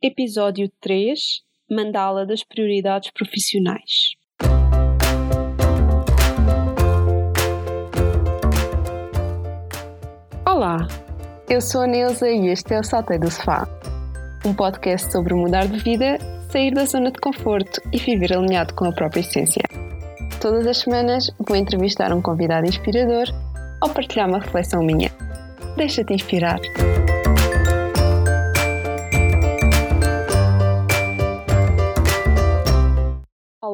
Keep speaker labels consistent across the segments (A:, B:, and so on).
A: Episódio 3 Mandala das Prioridades Profissionais. Olá, eu sou a Neuza e este é o Saltei do Sofá, um podcast sobre mudar de vida, sair da zona de conforto e viver alinhado com a própria essência. Todas as semanas vou entrevistar um convidado inspirador ou partilhar uma reflexão minha. Deixa-te inspirar.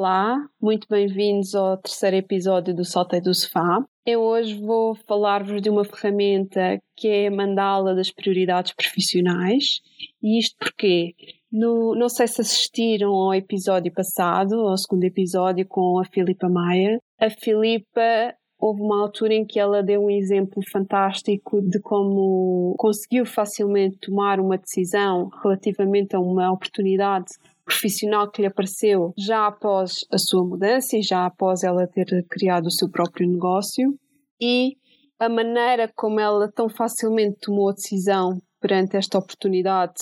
A: Olá, muito bem-vindos ao terceiro episódio do Saltei do Sofá. Eu hoje vou falar-vos de uma ferramenta que é a mandala das prioridades profissionais. E isto porque, no, não sei se assistiram ao episódio passado, ao segundo episódio com a Filipa Maia. A Filipa houve uma altura em que ela deu um exemplo fantástico de como conseguiu facilmente tomar uma decisão relativamente a uma oportunidade profissional que lhe apareceu já após a sua mudança e já após ela ter criado o seu próprio negócio e a maneira como ela tão facilmente tomou a decisão perante esta oportunidade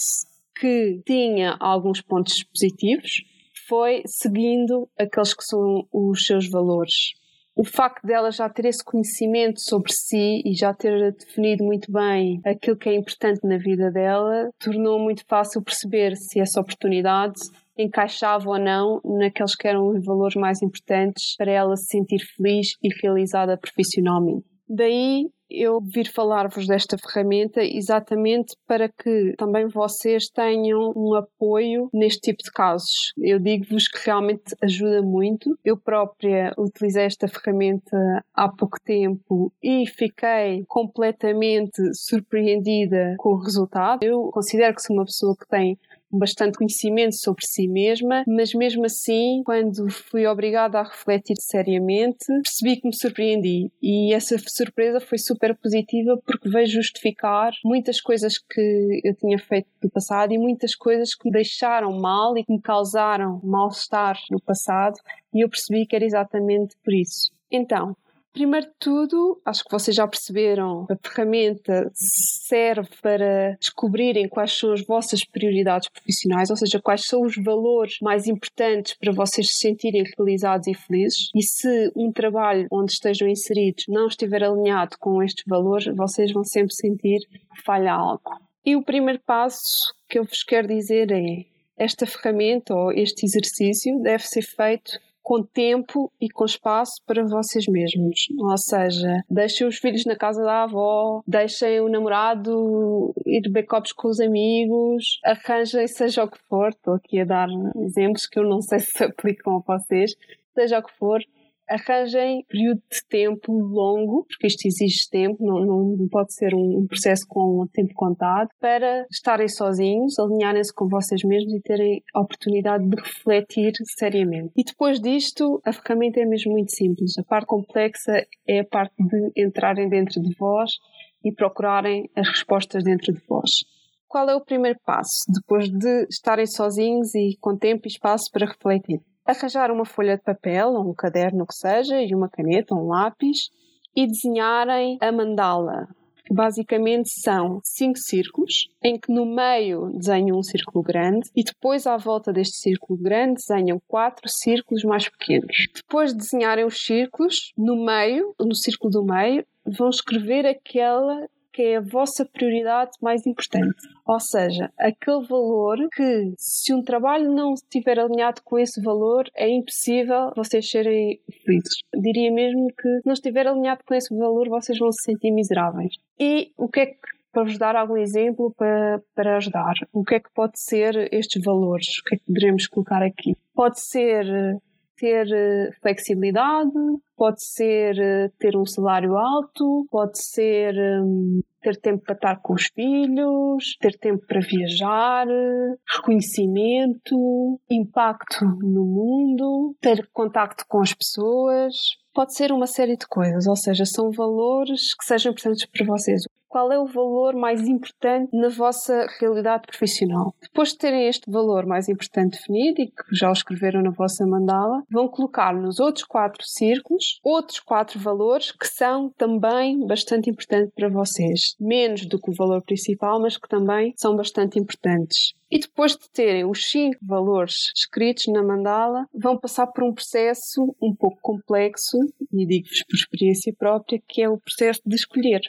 A: que tinha alguns pontos positivos foi seguindo aqueles que são os seus valores. O facto dela já ter esse conhecimento sobre si e já ter definido muito bem aquilo que é importante na vida dela tornou muito fácil perceber se essa oportunidade encaixava ou não naqueles que eram os valores mais importantes para ela se sentir feliz e realizada profissionalmente. Daí eu vir falar-vos desta ferramenta exatamente para que também vocês tenham um apoio neste tipo de casos. Eu digo-vos que realmente ajuda muito. Eu própria utilizei esta ferramenta há pouco tempo e fiquei completamente surpreendida com o resultado. Eu considero que sou uma pessoa que tem bastante conhecimento sobre si mesma, mas mesmo assim, quando fui obrigada a refletir seriamente, percebi que me surpreendi e essa surpresa foi super positiva porque veio justificar muitas coisas que eu tinha feito no passado e muitas coisas que me deixaram mal e que me causaram mal-estar no passado e eu percebi que era exatamente por isso. Então, Primeiro de tudo, acho que vocês já perceberam, a ferramenta serve para descobrirem quais são as vossas prioridades profissionais, ou seja, quais são os valores mais importantes para vocês se sentirem realizados e felizes. E se um trabalho onde estejam inseridos não estiver alinhado com estes valores, vocês vão sempre sentir que falha algo. E o primeiro passo que eu vos quero dizer é: esta ferramenta ou este exercício deve ser feito com tempo e com espaço para vocês mesmos. Ou seja, deixem os filhos na casa da avó, deixem o namorado ir beber copos com os amigos, arranjem seja o que for. Estou aqui a dar exemplos que eu não sei se aplicam a vocês, seja o que for arranjem período de tempo longo, porque isto exige tempo, não, não pode ser um processo com tempo contado, para estarem sozinhos, alinharem-se com vocês mesmos e terem a oportunidade de refletir seriamente. E depois disto, a ferramenta é mesmo muito simples. A parte complexa é a parte de entrarem dentro de vós e procurarem as respostas dentro de vós. Qual é o primeiro passo depois de estarem sozinhos e com tempo e espaço para refletir? Arranjar uma folha de papel, ou um caderno que seja, e uma caneta, um lápis, e desenharem a mandala. Basicamente são cinco círculos, em que no meio desenham um círculo grande e depois à volta deste círculo grande desenham quatro círculos mais pequenos. Depois de desenharem os círculos, no meio, no círculo do meio, vão escrever aquela que é a vossa prioridade mais importante. Ou seja, aquele valor que, se um trabalho não estiver alinhado com esse valor, é impossível vocês serem felizes. Diria mesmo que, se não estiver alinhado com esse valor, vocês vão se sentir miseráveis. E o que é que para vos dar algum exemplo para, para ajudar. O que é que pode ser estes valores? O que é que poderemos colocar aqui? Pode ser ter eh, flexibilidade, pode ser eh, ter um salário alto, pode ser hum, ter tempo para estar com os filhos, ter tempo para viajar, reconhecimento, impacto no mundo, ter contacto com as pessoas. Pode ser uma série de coisas, ou seja, são valores que sejam importantes para vocês. Qual é o valor mais importante na vossa realidade profissional. Depois de terem este valor mais importante definido e que já o escreveram na vossa mandala, vão colocar nos outros quatro círculos outros quatro valores que são também bastante importantes para vocês. Menos do que o valor principal, mas que também são bastante importantes. E depois de terem os cinco valores escritos na mandala, vão passar por um processo um pouco complexo, e digo-vos por experiência própria, que é o processo de escolher.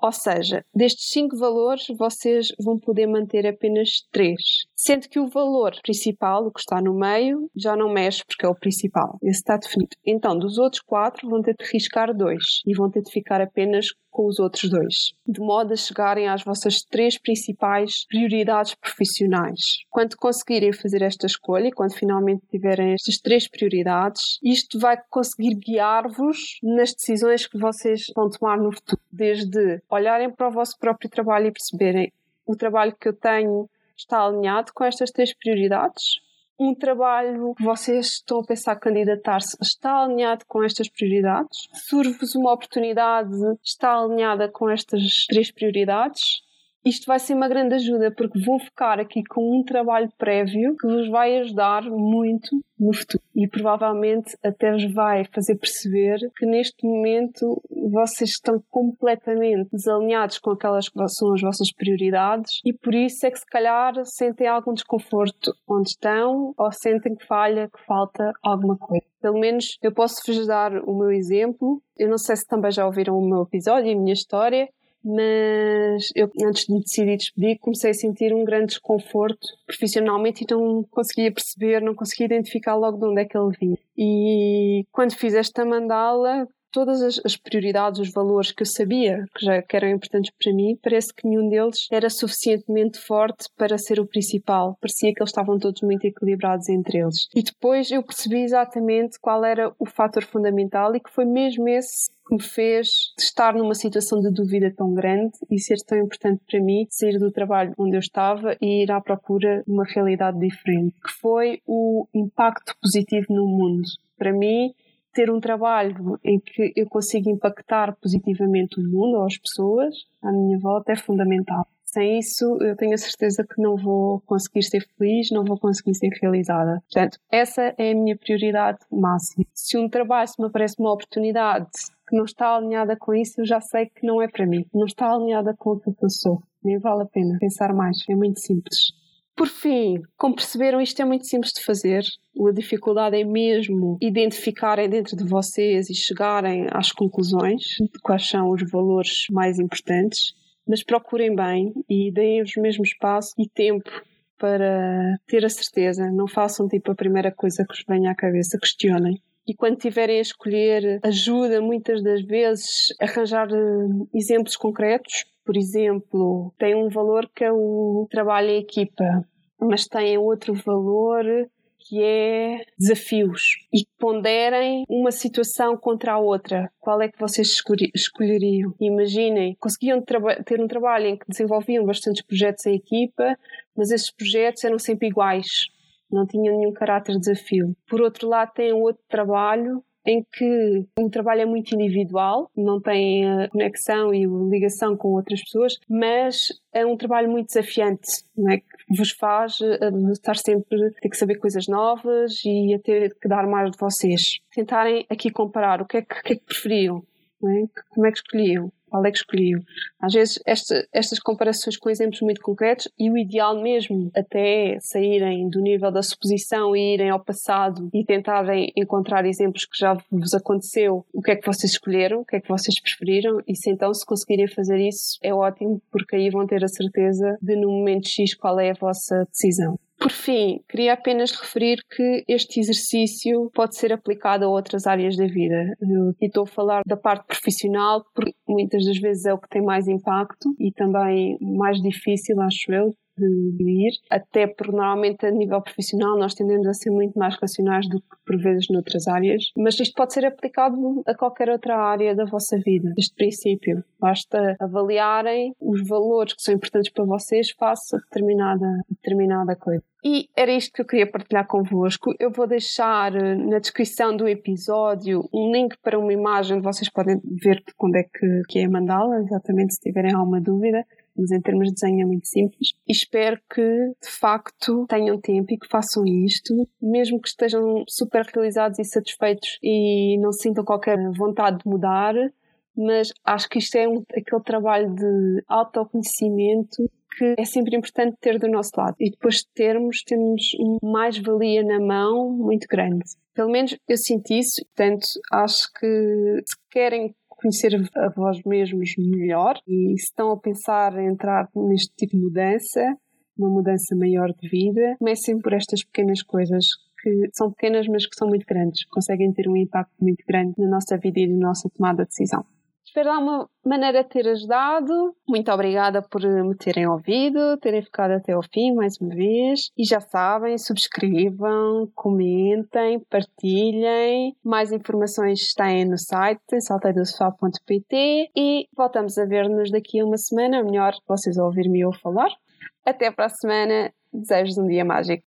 A: Ou seja, destes cinco valores vocês vão poder manter apenas três, sendo que o valor principal, o que está no meio, já não mexe porque é o principal. Esse está definido. Então, dos outros quatro, vão ter de riscar dois e vão ter de ficar apenas com os outros dois, de modo a chegarem às vossas três principais prioridades profissionais. Quando conseguirem fazer esta escolha, quando finalmente tiverem estas três prioridades, isto vai conseguir guiar-vos nas decisões que vocês vão tomar no futuro, desde olharem para o vosso próprio trabalho e perceberem o trabalho que eu tenho está alinhado com estas três prioridades, um trabalho que vocês estão a pensar candidatar-se está alinhado com estas prioridades? Surge-vos uma oportunidade, está alinhada com estas três prioridades? Isto vai ser uma grande ajuda porque vou ficar aqui com um trabalho prévio que vos vai ajudar muito no futuro e provavelmente até vos vai fazer perceber que neste momento vocês estão completamente desalinhados com aquelas que são as vossas prioridades e por isso é que se calhar sentem algum desconforto onde estão ou sentem que falha, que falta alguma coisa. Pelo menos eu posso vos dar o meu exemplo. Eu não sei se também já ouviram o meu episódio e a minha história mas eu, antes de me decidir despedir, comecei a sentir um grande desconforto profissionalmente e não conseguia perceber, não conseguia identificar logo de onde é que ele vinha. E quando fiz esta mandala, todas as, as, prioridades, os valores que eu sabia que já que eram importantes para mim, parece que nenhum deles era suficientemente forte para ser o principal. Parecia que eles estavam todos muito equilibrados entre eles. E depois eu percebi exatamente qual era o fator fundamental e que foi mesmo esse que me fez estar numa situação de dúvida tão grande e ser tão importante para mim sair do trabalho onde eu estava e ir à procura de uma realidade diferente, que foi o impacto positivo no mundo. Para mim, ter um trabalho em que eu consigo impactar positivamente o mundo ou as pessoas à minha volta é fundamental. Sem isso, eu tenho a certeza que não vou conseguir ser feliz, não vou conseguir ser realizada. Portanto, essa é a minha prioridade máxima. Se um trabalho, se me aparece uma oportunidade que não está alinhada com isso, eu já sei que não é para mim. Não está alinhada com aquilo que eu sou. Nem vale a pena pensar mais. É muito simples. Por fim, como perceberam, isto é muito simples de fazer. A dificuldade é mesmo identificarem dentro de vocês e chegarem às conclusões de quais são os valores mais importantes. Mas procurem bem e deem os mesmo espaço e tempo para ter a certeza. Não façam tipo a primeira coisa que vos venha à cabeça, questionem. E quando tiverem a escolher, ajuda muitas das vezes a arranjar eh, exemplos concretos por exemplo, tem um valor que é o trabalho em equipa, mas tem outro valor que é desafios e ponderem uma situação contra a outra. Qual é que vocês escolheriam? Imaginem, conseguiam ter um trabalho em que desenvolviam bastantes projetos em equipa, mas esses projetos eram sempre iguais, não tinham nenhum caráter de desafio. Por outro lado, tem outro trabalho em que o trabalho é muito individual, não tem conexão e ligação com outras pessoas, mas é um trabalho muito desafiante, é? que vos faz eh, estar sempre a ter que saber coisas novas e a ter que dar mais de vocês. Tentarem aqui comparar o que é que, que, é que preferiam, é? como é que escolhiam qual é que escolhiu. Às vezes esta, estas comparações com exemplos muito concretos e o ideal mesmo até é saírem do nível da suposição e irem ao passado e tentarem encontrar exemplos que já vos aconteceu, o que é que vocês escolheram, o que é que vocês preferiram e se então se conseguirem fazer isso é ótimo porque aí vão ter a certeza de no momento X qual é a vossa decisão. Por fim, queria apenas referir que este exercício pode ser aplicado a outras áreas da vida. Eu estou a falar da parte profissional, porque muitas das vezes é o que tem mais impacto e também mais difícil, acho eu, ir, até porque normalmente a nível profissional nós tendemos a ser muito mais racionais do que por vezes noutras áreas, mas isto pode ser aplicado a qualquer outra área da vossa vida, este princípio. Basta avaliarem os valores que são importantes para vocês face a determinada, determinada coisa. E era isto que eu queria partilhar convosco. Eu vou deixar eh, na descrição do episódio um link para uma imagem onde vocês podem ver quando é que, que é a mandala, exatamente se tiverem alguma dúvida mas em termos de desenho é muito simples. E espero que, de facto, tenham tempo e que façam isto, mesmo que estejam super realizados e satisfeitos e não sintam qualquer vontade de mudar, mas acho que isto é um, aquele trabalho de autoconhecimento que é sempre importante ter do nosso lado. E depois de termos, temos mais-valia na mão muito grande. Pelo menos eu sinto isso, portanto, acho que se querem conhecer a vós mesmos melhor e se estão a pensar em entrar neste tipo de mudança, uma mudança maior de vida, comecem por estas pequenas coisas que são pequenas mas que são muito grandes, conseguem ter um impacto muito grande na nossa vida e na nossa tomada de decisão. Espero de alguma maneira ter ajudado. Muito obrigada por me terem ouvido, terem ficado até ao fim mais uma vez. E já sabem, subscrevam, comentem, partilhem. Mais informações têm no site salteidosofá.pt e voltamos a ver-nos daqui a uma semana. Melhor vocês ouvir-me eu falar. Até para a semana. Desejo um dia mágico.